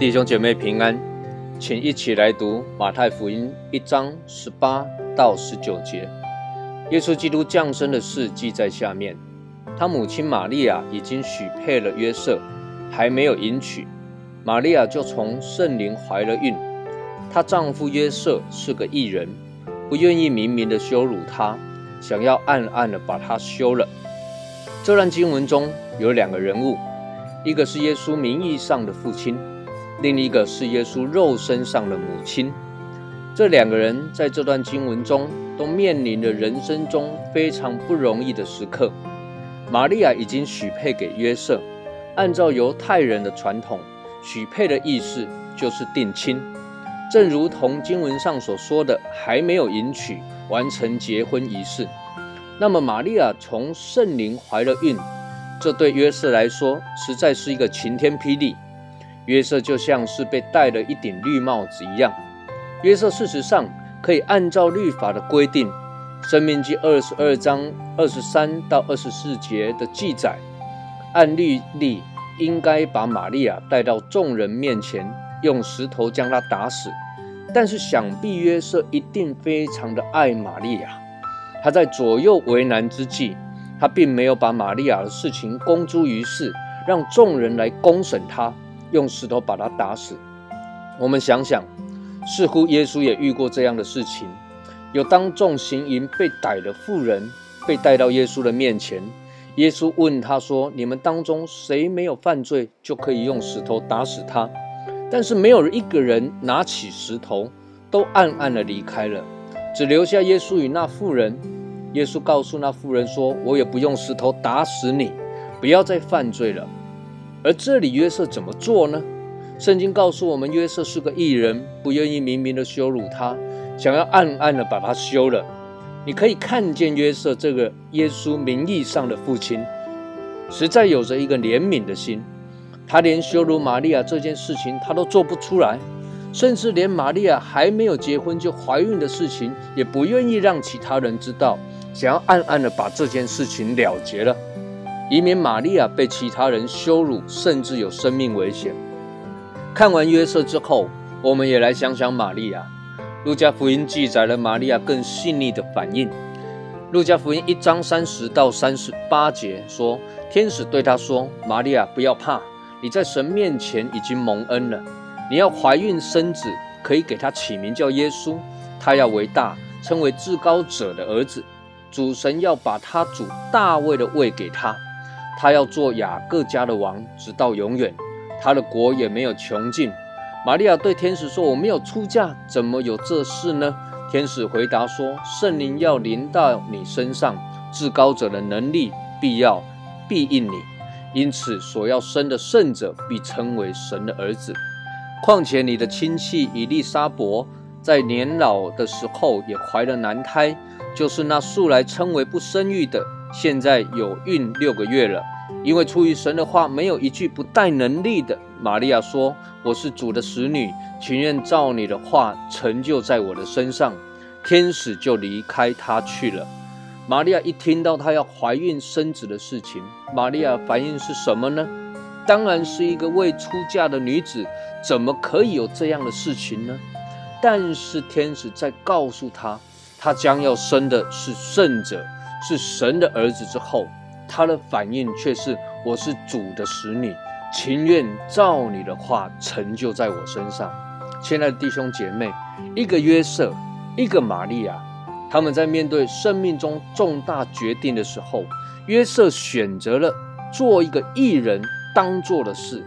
弟兄姐妹平安，请一起来读马太福音一章十八到十九节。耶稣基督降生的事记在下面。他母亲玛利亚已经许配了约瑟，还没有迎娶，玛利亚就从圣灵怀了孕。她丈夫约瑟是个异人，不愿意明明的羞辱她，想要暗暗的把她休了。这段经文中有两个人物，一个是耶稣名义上的父亲。另一个是耶稣肉身上的母亲，这两个人在这段经文中都面临着人生中非常不容易的时刻。玛利亚已经许配给约瑟，按照犹太人的传统，许配的意思就是定亲，正如同经文上所说的，还没有迎娶完成结婚仪式。那么玛利亚从圣灵怀了孕，这对约瑟来说实在是一个晴天霹雳。约瑟就像是被戴了一顶绿帽子一样。约瑟事实上可以按照律法的规定，《生命记》二十二章二十三到二十四节的记载，按律例应该把玛利亚带到众人面前，用石头将她打死。但是想必约瑟一定非常的爱玛利亚，他在左右为难之际，他并没有把玛利亚的事情公诸于世，让众人来公审他。用石头把他打死。我们想想，似乎耶稣也遇过这样的事情：有当众行淫被逮的妇人被带到耶稣的面前，耶稣问他说：“你们当中谁没有犯罪，就可以用石头打死他。”但是没有一个人拿起石头，都暗暗的离开了，只留下耶稣与那妇人。耶稣告诉那妇人说：“我也不用石头打死你，不要再犯罪了。”而这里约瑟怎么做呢？圣经告诉我们，约瑟是个异人，不愿意明明的羞辱他，想要暗暗的把他休了。你可以看见约瑟这个耶稣名义上的父亲，实在有着一个怜悯的心。他连羞辱玛利亚这件事情他都做不出来，甚至连玛利亚还没有结婚就怀孕的事情，也不愿意让其他人知道，想要暗暗的把这件事情了结了。以免玛利亚被其他人羞辱，甚至有生命危险。看完约瑟之后，我们也来想想玛利亚。路加福音记载了玛利亚更细腻的反应。路加福音一章三十到三十八节说：“天使对他说，玛利亚不要怕，你在神面前已经蒙恩了。你要怀孕生子，可以给他起名叫耶稣。他要为大，称为至高者的儿子。主神要把他主大卫的位给他。”他要做雅各家的王，直到永远，他的国也没有穷尽。玛利亚对天使说：“我没有出嫁，怎么有这事呢？”天使回答说：“圣灵要临到你身上，至高者的能力必要必应你，因此所要生的圣者必称为神的儿子。况且你的亲戚以利沙伯在年老的时候也怀了男胎，就是那素来称为不生育的。”现在有孕六个月了，因为出于神的话，没有一句不带能力的。玛利亚说：“我是主的使女，情愿照你的话成就在我的身上。”天使就离开她去了。玛利亚一听到她要怀孕生子的事情，玛利亚反应是什么呢？当然是一个未出嫁的女子，怎么可以有这样的事情呢？但是天使在告诉她，她将要生的是圣者。是神的儿子之后，他的反应却是：“我是主的使女，情愿照你的话成就在我身上。”亲爱的弟兄姐妹，一个约瑟，一个玛利亚，他们在面对生命中重大决定的时候，约瑟选择了做一个艺人当做的事，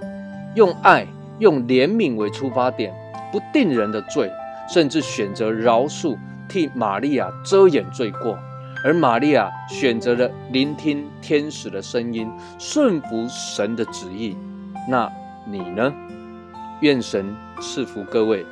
用爱、用怜悯为出发点，不定人的罪，甚至选择饶恕，替玛利亚遮掩罪过。而玛利亚选择了聆听天使的声音，顺服神的旨意。那你呢？愿神赐福各位。